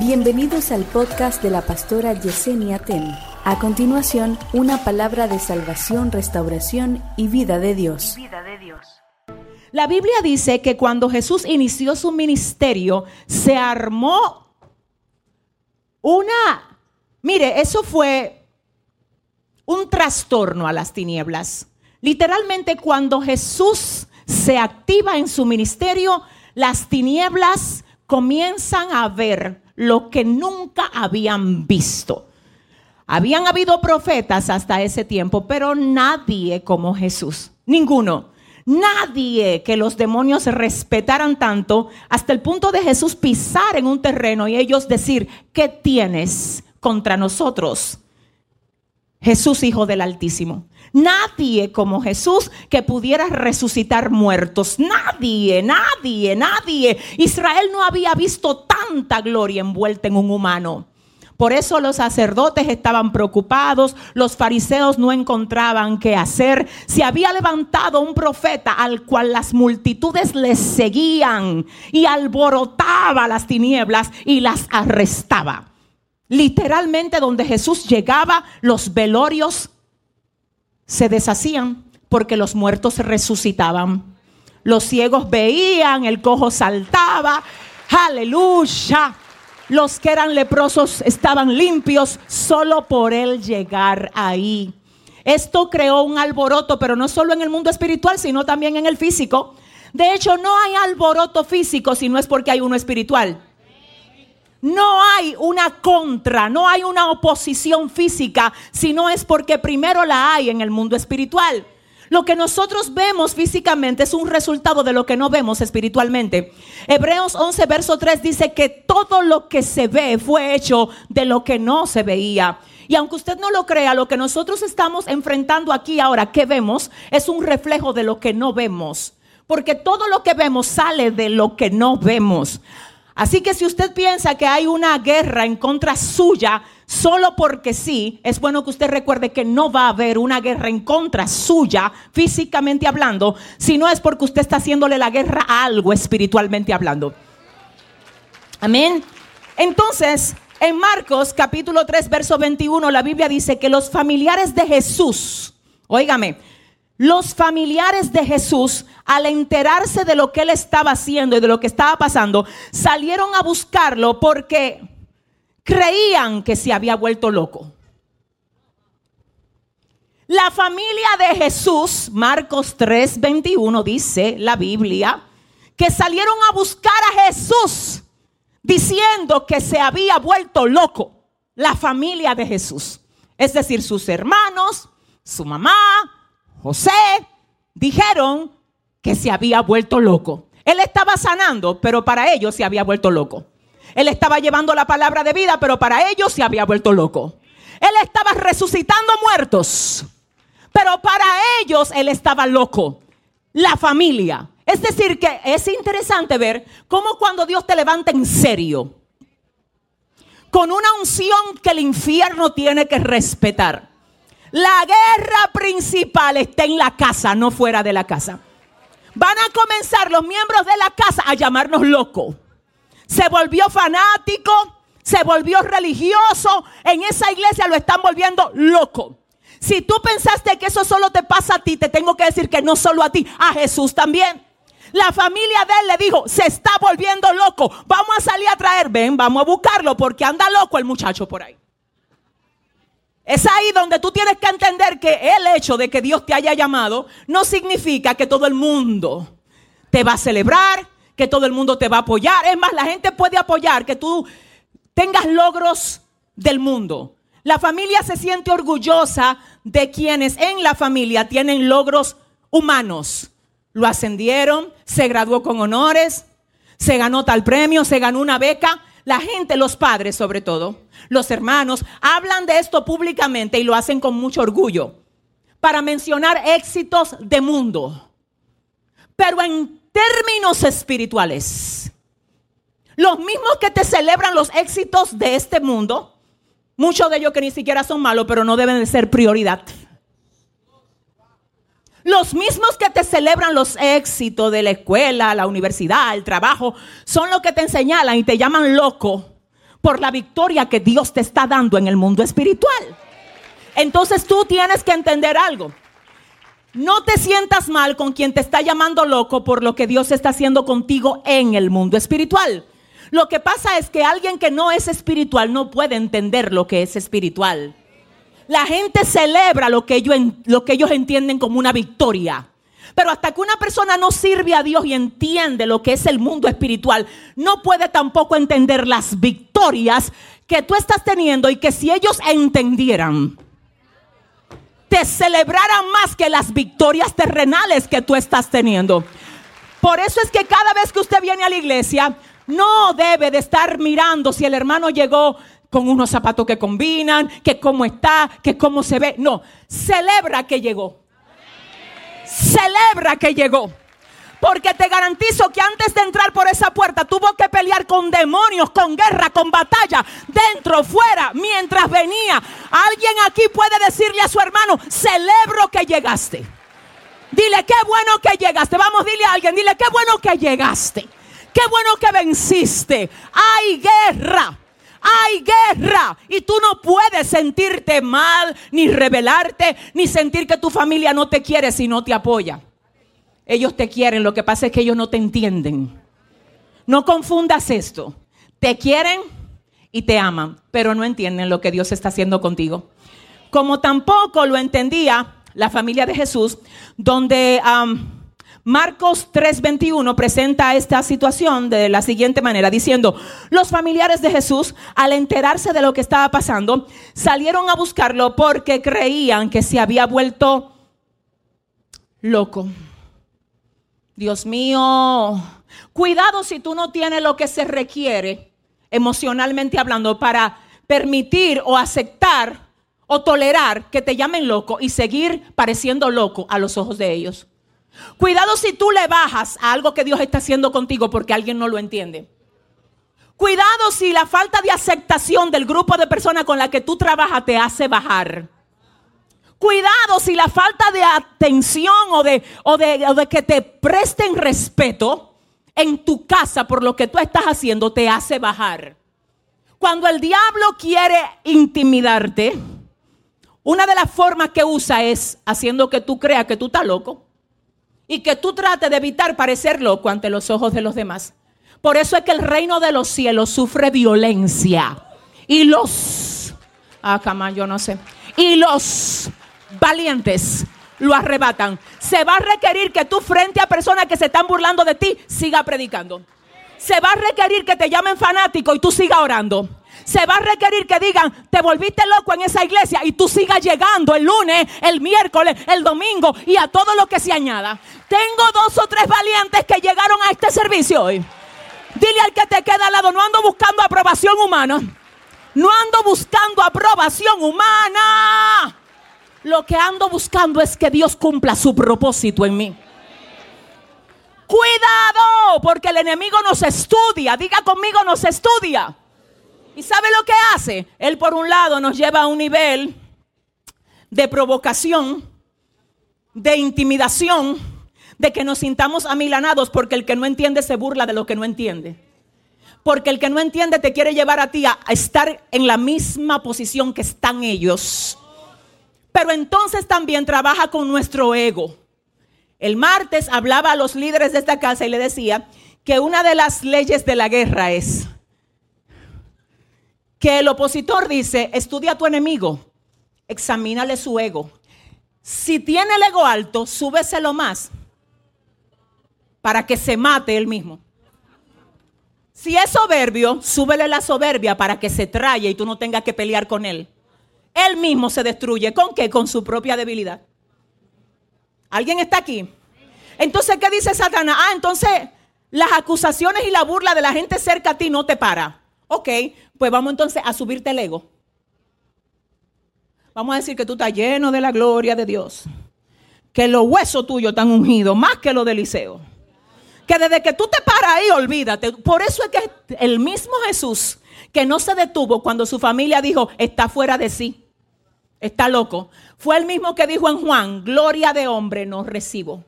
Bienvenidos al podcast de la pastora Yesenia Ten. A continuación, una palabra de salvación, restauración y vida de Dios. La Biblia dice que cuando Jesús inició su ministerio, se armó una... Mire, eso fue un trastorno a las tinieblas. Literalmente cuando Jesús se activa en su ministerio, las tinieblas comienzan a ver lo que nunca habían visto. Habían habido profetas hasta ese tiempo, pero nadie como Jesús, ninguno. Nadie que los demonios respetaran tanto hasta el punto de Jesús pisar en un terreno y ellos decir, ¿qué tienes contra nosotros? Jesús, Hijo del Altísimo. Nadie como Jesús que pudiera resucitar muertos. Nadie, nadie, nadie. Israel no había visto tanta gloria envuelta en un humano. Por eso los sacerdotes estaban preocupados, los fariseos no encontraban qué hacer. Se había levantado un profeta al cual las multitudes le seguían y alborotaba las tinieblas y las arrestaba. Literalmente donde Jesús llegaba, los velorios se deshacían porque los muertos resucitaban. Los ciegos veían, el cojo saltaba. Aleluya. Los que eran leprosos estaban limpios solo por él llegar ahí. Esto creó un alboroto, pero no solo en el mundo espiritual, sino también en el físico. De hecho, no hay alboroto físico si no es porque hay uno espiritual. No hay una contra, no hay una oposición física, sino es porque primero la hay en el mundo espiritual. Lo que nosotros vemos físicamente es un resultado de lo que no vemos espiritualmente. Hebreos 11, verso 3 dice que todo lo que se ve fue hecho de lo que no se veía. Y aunque usted no lo crea, lo que nosotros estamos enfrentando aquí ahora, que vemos, es un reflejo de lo que no vemos. Porque todo lo que vemos sale de lo que no vemos. Así que si usted piensa que hay una guerra en contra suya solo porque sí, es bueno que usted recuerde que no va a haber una guerra en contra suya, físicamente hablando, si no es porque usted está haciéndole la guerra a algo espiritualmente hablando. Amén. Entonces, en Marcos capítulo 3, verso 21, la Biblia dice que los familiares de Jesús, óigame, los familiares de Jesús, al enterarse de lo que él estaba haciendo y de lo que estaba pasando, salieron a buscarlo porque creían que se había vuelto loco. La familia de Jesús, Marcos 3:21 dice la Biblia, que salieron a buscar a Jesús diciendo que se había vuelto loco. La familia de Jesús, es decir, sus hermanos, su mamá, José dijeron que se había vuelto loco. Él estaba sanando, pero para ellos se había vuelto loco. Él estaba llevando la palabra de vida, pero para ellos se había vuelto loco. Él estaba resucitando muertos, pero para ellos él estaba loco. La familia. Es decir, que es interesante ver cómo cuando Dios te levanta en serio, con una unción que el infierno tiene que respetar. La guerra principal está en la casa, no fuera de la casa. Van a comenzar los miembros de la casa a llamarnos locos. Se volvió fanático, se volvió religioso. En esa iglesia lo están volviendo loco. Si tú pensaste que eso solo te pasa a ti, te tengo que decir que no solo a ti, a Jesús también. La familia de él le dijo, se está volviendo loco. Vamos a salir a traer, ven, vamos a buscarlo porque anda loco el muchacho por ahí. Es ahí donde tú tienes que entender que el hecho de que Dios te haya llamado no significa que todo el mundo te va a celebrar, que todo el mundo te va a apoyar. Es más, la gente puede apoyar que tú tengas logros del mundo. La familia se siente orgullosa de quienes en la familia tienen logros humanos. Lo ascendieron, se graduó con honores, se ganó tal premio, se ganó una beca. La gente, los padres sobre todo, los hermanos, hablan de esto públicamente y lo hacen con mucho orgullo para mencionar éxitos de mundo. Pero en términos espirituales, los mismos que te celebran los éxitos de este mundo, muchos de ellos que ni siquiera son malos, pero no deben de ser prioridad. Los mismos que te celebran los éxitos de la escuela, la universidad, el trabajo, son los que te señalan y te llaman loco por la victoria que Dios te está dando en el mundo espiritual. Entonces tú tienes que entender algo. No te sientas mal con quien te está llamando loco por lo que Dios está haciendo contigo en el mundo espiritual. Lo que pasa es que alguien que no es espiritual no puede entender lo que es espiritual. La gente celebra lo que ellos, lo que ellos entienden como una victoria. Pero hasta que una persona no sirve a Dios y entiende lo que es el mundo espiritual, no puede tampoco entender las victorias que tú estás teniendo y que si ellos entendieran, te celebraran más que las victorias terrenales que tú estás teniendo. Por eso es que cada vez que usted viene a la iglesia, no debe de estar mirando si el hermano llegó con unos zapatos que combinan, que cómo está, que cómo se ve. No, celebra que llegó. Celebra que llegó. Porque te garantizo que antes de entrar por esa puerta tuvo que pelear con demonios, con guerra, con batalla, dentro, fuera, mientras venía. Alguien aquí puede decirle a su hermano, celebro que llegaste. Dile, qué bueno que llegaste. Vamos, dile a alguien, dile, qué bueno que llegaste. Qué bueno que venciste. Hay guerra. Hay guerra y tú no puedes sentirte mal, ni rebelarte, ni sentir que tu familia no te quiere si no te apoya. Ellos te quieren, lo que pasa es que ellos no te entienden. No confundas esto. Te quieren y te aman, pero no entienden lo que Dios está haciendo contigo. Como tampoco lo entendía la familia de Jesús, donde... Marcos 3:21 presenta esta situación de la siguiente manera, diciendo, los familiares de Jesús, al enterarse de lo que estaba pasando, salieron a buscarlo porque creían que se había vuelto loco. Dios mío, cuidado si tú no tienes lo que se requiere, emocionalmente hablando, para permitir o aceptar o tolerar que te llamen loco y seguir pareciendo loco a los ojos de ellos. Cuidado si tú le bajas a algo que Dios está haciendo contigo porque alguien no lo entiende. Cuidado si la falta de aceptación del grupo de personas con la que tú trabajas te hace bajar. Cuidado si la falta de atención o de, o de, o de que te presten respeto en tu casa por lo que tú estás haciendo te hace bajar. Cuando el diablo quiere intimidarte, una de las formas que usa es haciendo que tú creas que tú estás loco y que tú trates de evitar parecer loco ante los ojos de los demás. Por eso es que el reino de los cielos sufre violencia. Y los, ah, yo no sé. Y los valientes lo arrebatan. Se va a requerir que tú frente a personas que se están burlando de ti, siga predicando. Se va a requerir que te llamen fanático y tú sigas orando se va a requerir que digan, te volviste loco en esa iglesia y tú sigas llegando el lunes, el miércoles, el domingo y a todo lo que se añada. Tengo dos o tres valientes que llegaron a este servicio hoy. Dile al que te queda al lado, no ando buscando aprobación humana. No ando buscando aprobación humana. Lo que ando buscando es que Dios cumpla su propósito en mí. Cuidado, porque el enemigo nos estudia. Diga conmigo, nos estudia. ¿Y sabe lo que hace? Él por un lado nos lleva a un nivel de provocación, de intimidación, de que nos sintamos amilanados porque el que no entiende se burla de lo que no entiende. Porque el que no entiende te quiere llevar a ti a, estar en la misma posición que están ellos. Pero entonces también trabaja con nuestro ego. El martes hablaba a los líderes de esta casa y le decía que una de las leyes de la guerra es que el opositor dice, estudia a tu enemigo, examínale su ego. Si tiene el ego alto, súbeselo más para que se mate él mismo. Si es soberbio, súbele la soberbia para que se traye y tú no tengas que pelear con él. Él mismo se destruye. ¿Con qué? Con su propia debilidad. ¿Alguien está aquí? Entonces, ¿qué dice Satanás? Ah, entonces las acusaciones y la burla de la gente cerca a ti no te para. Ok, pues vamos entonces a subirte el ego. Vamos a decir que tú estás lleno de la gloria de Dios. Que los huesos tuyos están ungidos más que los de Eliseo. Que desde que tú te paras ahí, olvídate. Por eso es que el mismo Jesús, que no se detuvo cuando su familia dijo, está fuera de sí, está loco, fue el mismo que dijo en Juan, gloria de hombre no recibo.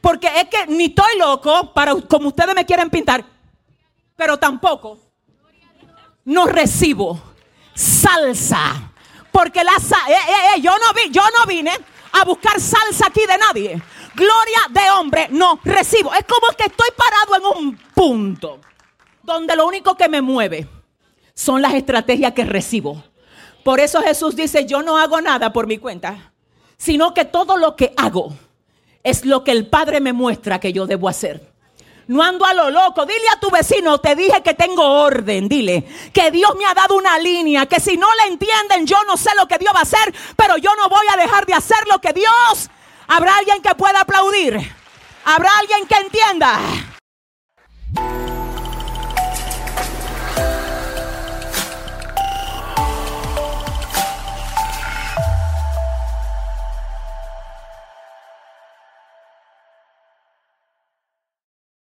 Porque es que ni estoy loco, para como ustedes me quieren pintar, pero tampoco no recibo salsa. Porque la eh, eh, eh, yo no vi, yo no vine a buscar salsa aquí de nadie. Gloria de hombre no recibo. Es como que estoy parado en un punto donde lo único que me mueve son las estrategias que recibo. Por eso Jesús dice, yo no hago nada por mi cuenta, sino que todo lo que hago es lo que el Padre me muestra que yo debo hacer. No ando a lo loco. Dile a tu vecino, te dije que tengo orden. Dile que Dios me ha dado una línea, que si no la entienden, yo no sé lo que Dios va a hacer, pero yo no voy a dejar de hacer lo que Dios. Habrá alguien que pueda aplaudir. Habrá alguien que entienda.